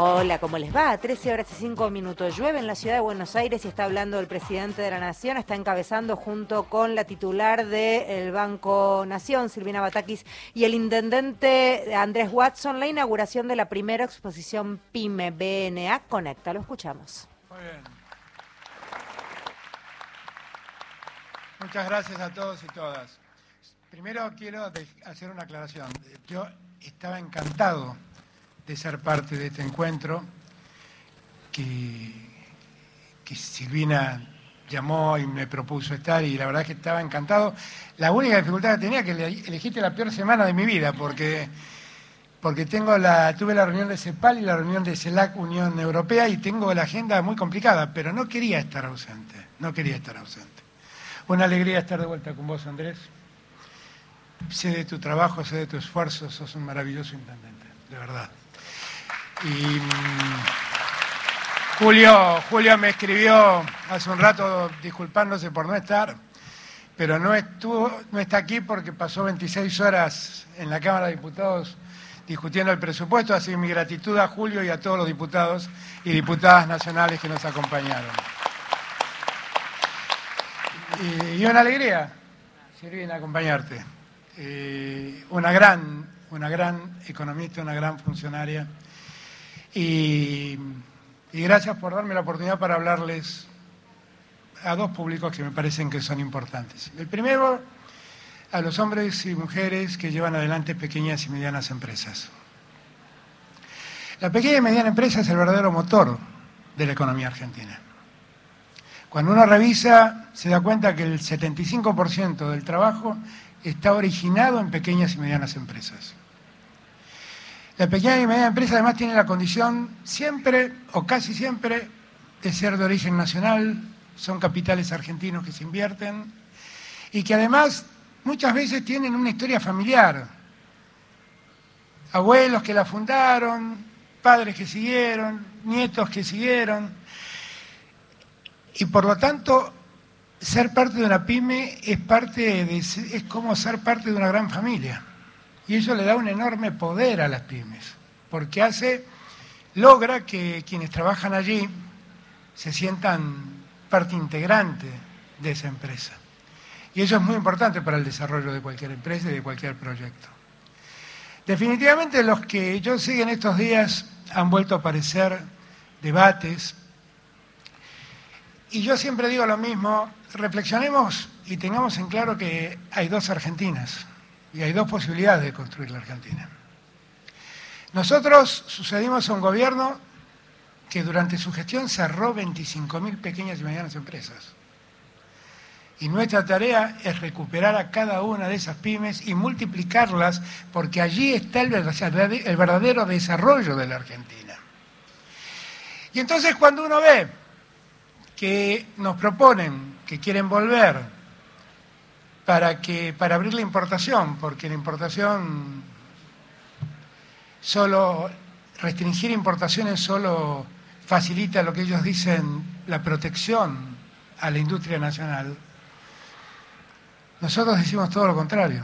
Hola, ¿cómo les va? 13 horas y 5 minutos. Llueve en la ciudad de Buenos Aires y está hablando el presidente de la Nación. Está encabezando junto con la titular del Banco Nación, Silvina Batakis, y el intendente Andrés Watson, la inauguración de la primera exposición PYME BNA Conecta. Lo escuchamos. Muy bien. Muchas gracias a todos y todas. Primero quiero hacer una aclaración. Yo estaba encantado de ser parte de este encuentro, que, Silvina llamó y me propuso estar y la verdad es que estaba encantado. La única dificultad que tenía es que elegiste la peor semana de mi vida porque, porque tengo la, tuve la reunión de CEPAL y la reunión de CELAC Unión Europea y tengo la agenda muy complicada, pero no quería estar ausente, no quería estar ausente. Una alegría estar de vuelta con vos, Andrés. Sé de tu trabajo, sé de tu esfuerzo, sos un maravilloso intendente, de verdad. Y mm, Julio, Julio me escribió hace un rato disculpándose por no estar, pero no, estuvo, no está aquí porque pasó 26 horas en la Cámara de Diputados discutiendo el presupuesto, así mi gratitud a Julio y a todos los diputados y diputadas nacionales que nos acompañaron. Y, una alegría, Sirvina, acompañarte. Eh, una gran, una gran economista, una gran funcionaria y, gracias por darme la oportunidad para hablarles a dos públicos que me parecen que son importantes. El primero, a los hombres y mujeres que llevan adelante pequeñas y medianas empresas. La pequeña y mediana empresa es el verdadero motor de la economía argentina. Cuando uno revisa, se da cuenta que el 75% del trabajo está originado en pequeñas y medianas empresas. La pequeña y mediana empresa además tiene la condición siempre o casi siempre de ser de origen nacional, son capitales argentinos que se invierten y que además muchas veces tienen una historia familiar. Abuelos que la fundaron, padres que siguieron, nietos que siguieron. Y por lo tanto, ser parte de una pyme es, parte de, es como ser parte de una gran familia. Y eso le da un enorme poder a las pymes, porque hace, logra que quienes trabajan allí se sientan parte integrante de esa empresa. Y eso es muy importante para el desarrollo de cualquier empresa y de cualquier proyecto. Definitivamente los que yo sigo en estos días han vuelto a aparecer debates. Y yo siempre digo lo mismo, reflexionemos y tengamos en claro que hay dos Argentinas. Y hay dos posibilidades de construir la Argentina. Nosotros sucedimos a un gobierno que durante su gestión cerró 25.000 pequeñas y medianas empresas. Y nuestra tarea es recuperar a cada una de esas pymes y multiplicarlas porque allí está el verdadero desarrollo de la Argentina. Y entonces cuando uno ve que nos proponen que quieren volver para, que, para abrir la importación, porque la importación solo, restringir importaciones solo facilita lo que ellos dicen, la protección a la industria nacional. Nosotros decimos todo lo contrario.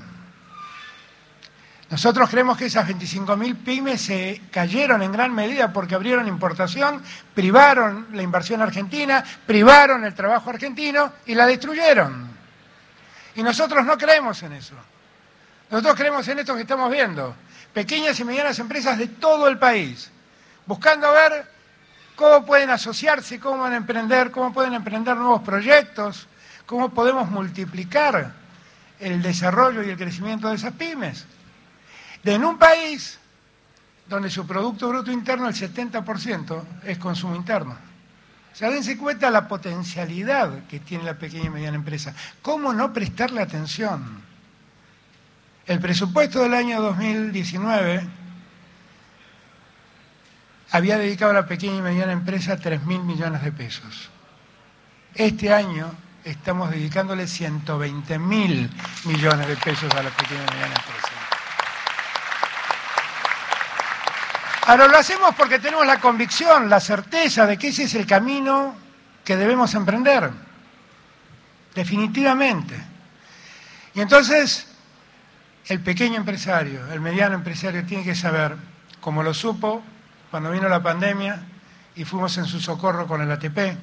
Nosotros creemos que esas 25.000 pymes se cayeron en gran medida porque abrieron importación, privaron la inversión argentina, privaron el trabajo argentino y la destruyeron. Y nosotros no creemos en eso. Nosotros creemos en esto que estamos viendo. Pequeñas y medianas empresas de todo el país, buscando ver cómo pueden asociarse, cómo van a emprender, cómo pueden emprender nuevos proyectos, cómo podemos multiplicar el desarrollo y el crecimiento de esas pymes. De en un país donde su Producto Bruto Interno, el 70%, es consumo interno. O sea, dense cuenta la potencialidad que tiene la pequeña y mediana empresa. ¿Cómo no prestarle atención? El presupuesto del año 2019 había dedicado a la pequeña y mediana empresa 3 mil millones de pesos. Este año estamos dedicándole 120 mil millones de pesos a la pequeña y mediana empresa. Ahora lo hacemos porque tenemos la convicción, la certeza de que ese es el camino que debemos emprender. Definitivamente. Y entonces, el pequeño empresario, el mediano empresario tiene que saber, como lo supo cuando vino la pandemia y fuimos en su socorro con el ATP,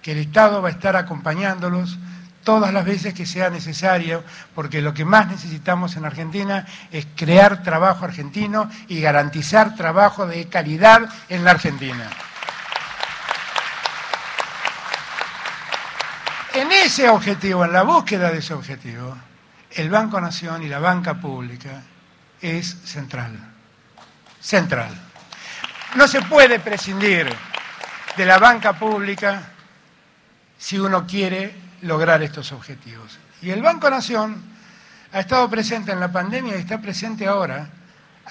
que el Estado va a estar acompañándolos todas las veces que sea necesario, porque lo que más necesitamos en Argentina es crear trabajo argentino y garantizar trabajo de calidad en la Argentina. En ese objetivo, en la búsqueda de ese objetivo, el Banco Nación y la banca pública es central. Central. No se puede prescindir de la banca pública si uno quiere lograr estos objetivos. Y el Banco Nación ha estado presente en la pandemia y está presente ahora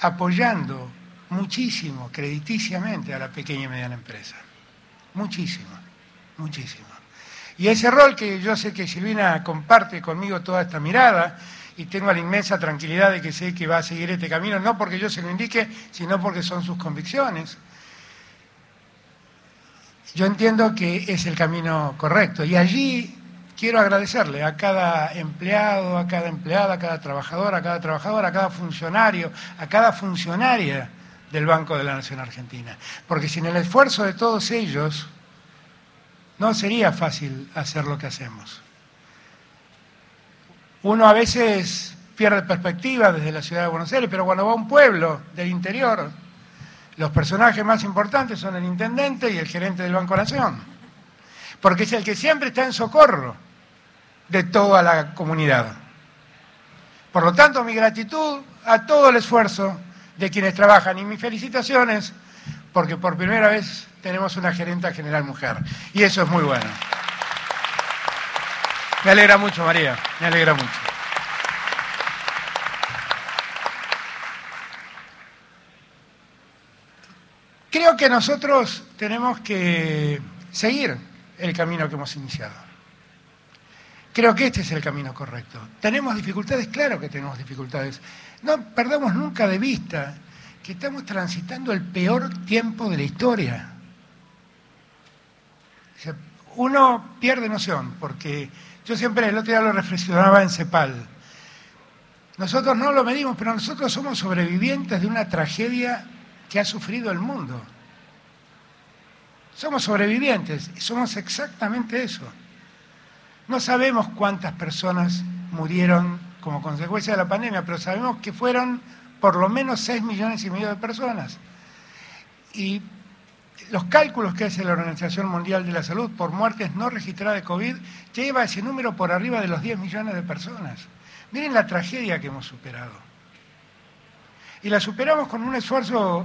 apoyando muchísimo, crediticiamente, a la pequeña y mediana empresa. Muchísimo, muchísimo. Y ese rol que yo sé que Silvina comparte conmigo toda esta mirada y tengo la inmensa tranquilidad de que sé que va a seguir este camino, no porque yo se lo indique, sino porque son sus convicciones. Yo entiendo que es el camino correcto y allí quiero agradecerle a cada empleado, a cada empleada, a cada trabajador, a cada trabajadora, a cada funcionario, a cada funcionaria del Banco de la Nación Argentina. Porque sin el esfuerzo de todos ellos, no sería fácil hacer lo que hacemos. Uno a veces pierde perspectiva desde la ciudad de Buenos Aires, pero cuando va a un pueblo del interior, los personajes más importantes son el intendente y el gerente del Banco Nación, porque es el que siempre está en socorro de toda la comunidad. Por lo tanto, mi gratitud a todo el esfuerzo de quienes trabajan y mis felicitaciones porque por primera vez tenemos una gerenta general mujer y eso es muy bueno. Me alegra mucho, María, me alegra mucho. Creo que nosotros tenemos que seguir el camino que hemos iniciado. Creo que este es el camino correcto. ¿Tenemos dificultades? Claro que tenemos dificultades. No perdamos nunca de vista que estamos transitando el peor tiempo de la historia. uno pierde noción, porque yo siempre el otro día lo reflexionaba en CEPAL. Nosotros no lo medimos, pero nosotros somos sobrevivientes de una tragedia que ha sufrido el mundo. Somos sobrevivientes, y somos exactamente eso. No sabemos cuántas personas murieron como consecuencia de la pandemia, pero sabemos que fueron por lo menos 6 millones y medio de personas. Y los cálculos que hace la Organización Mundial de la Salud por muertes no registradas de COVID lleva ese número por arriba de los 10 millones de personas. Miren la tragedia que hemos superado. Y la superamos con un esfuerzo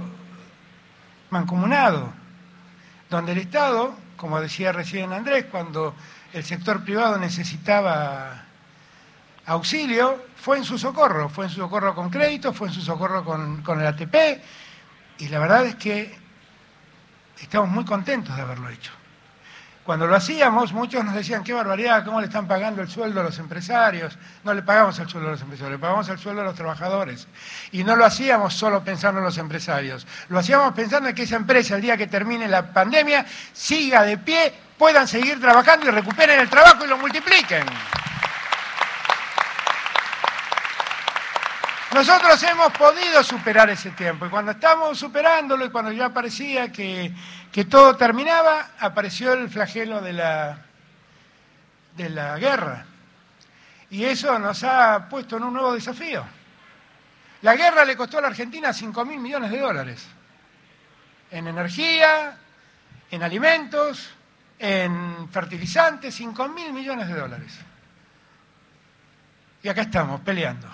mancomunado, donde el Estado, como decía recién Andrés, cuando el sector privado necesitaba auxilio, fue en su socorro, fue en su socorro con crédito, fue en su socorro con, el ATP, y la verdad es que estamos muy contentos de haberlo hecho. Cuando lo hacíamos, muchos nos decían, qué barbaridad, cómo le están pagando el sueldo a los empresarios. No le pagamos el sueldo a los empresarios, le pagamos el sueldo a los trabajadores. Y no lo hacíamos solo pensando en los empresarios, lo hacíamos pensando en que esa empresa, el día que termine la pandemia, siga de pie, puedan seguir trabajando y recuperen el trabajo y lo multipliquen. Nosotros hemos podido superar ese tiempo y cuando estábamos superándolo y cuando ya parecía que, todo terminaba, apareció el flagelo de la, de la guerra. Y eso nos ha puesto en un nuevo desafío. La guerra le costó a la Argentina 5 mil millones de dólares. En energía, en alimentos, en fertilizantes, 5 mil millones de dólares. Y acá estamos, peleando.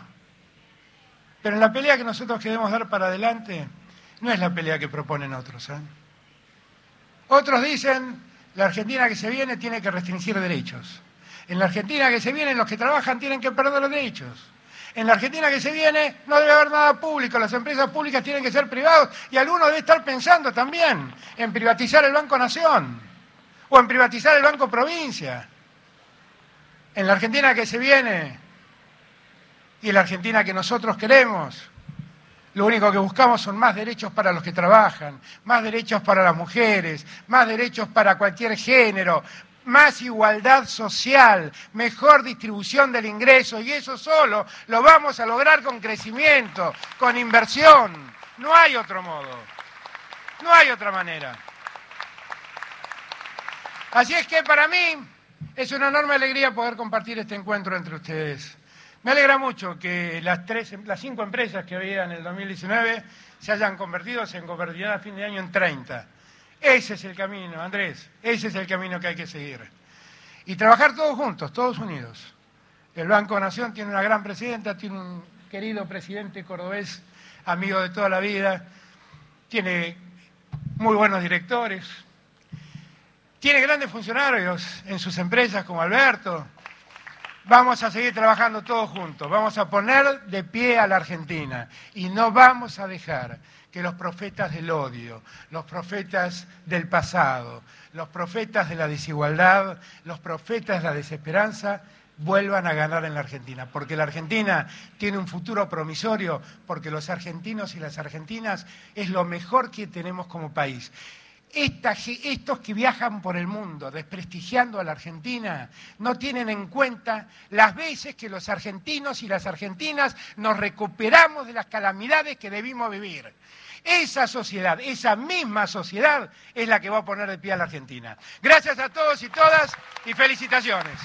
Pero en la pelea que nosotros queremos dar para adelante, no es la pelea que proponen otros. ¿eh? Otros dicen, la Argentina que se viene tiene que restringir derechos. En la Argentina que se viene, los que trabajan tienen que perder los derechos. En la Argentina que se viene no debe haber nada público, las empresas públicas tienen que ser privados y alguno debe estar pensando también en privatizar el Banco Nación o en privatizar el Banco Provincia. En la Argentina que se viene y en la Argentina que nosotros queremos. Lo único que buscamos son más derechos para los que trabajan, más derechos para las mujeres, más derechos para cualquier género, más igualdad social, mejor distribución del ingreso y eso solo lo vamos a lograr con crecimiento, con inversión. No hay otro modo. No hay otra manera. Así es que para mí es una enorme alegría poder compartir este encuentro entre ustedes. Me alegra mucho que las, tres, las cinco empresas que había en el 2019 se hayan convertido, se convertirán a fin de año en 30. Ese es el camino, Andrés, ese es el camino que hay que seguir. Y trabajar todos juntos, todos unidos. El Banco Nación tiene una gran presidenta, tiene un querido presidente cordobés, amigo de toda la vida, tiene muy buenos directores, tiene grandes funcionarios en sus empresas como Alberto. Vamos a seguir trabajando todos juntos, vamos a poner de pie a la Argentina. Y no vamos a dejar que los profetas del odio, los profetas del pasado, los profetas de la desigualdad, los profetas de la desesperanza vuelvan a ganar en la Argentina, porque la Argentina tiene un futuro promisorio, porque los argentinos y las argentinas es lo mejor que tenemos como país estos que viajan por el mundo desprestigiando a la Argentina no tienen en cuenta las veces que los argentinos y las argentinas nos recuperamos de las calamidades que debimos vivir. Esa sociedad, esa misma sociedad es la que va a poner de pie a la Argentina. Gracias a todos y todas y felicitaciones.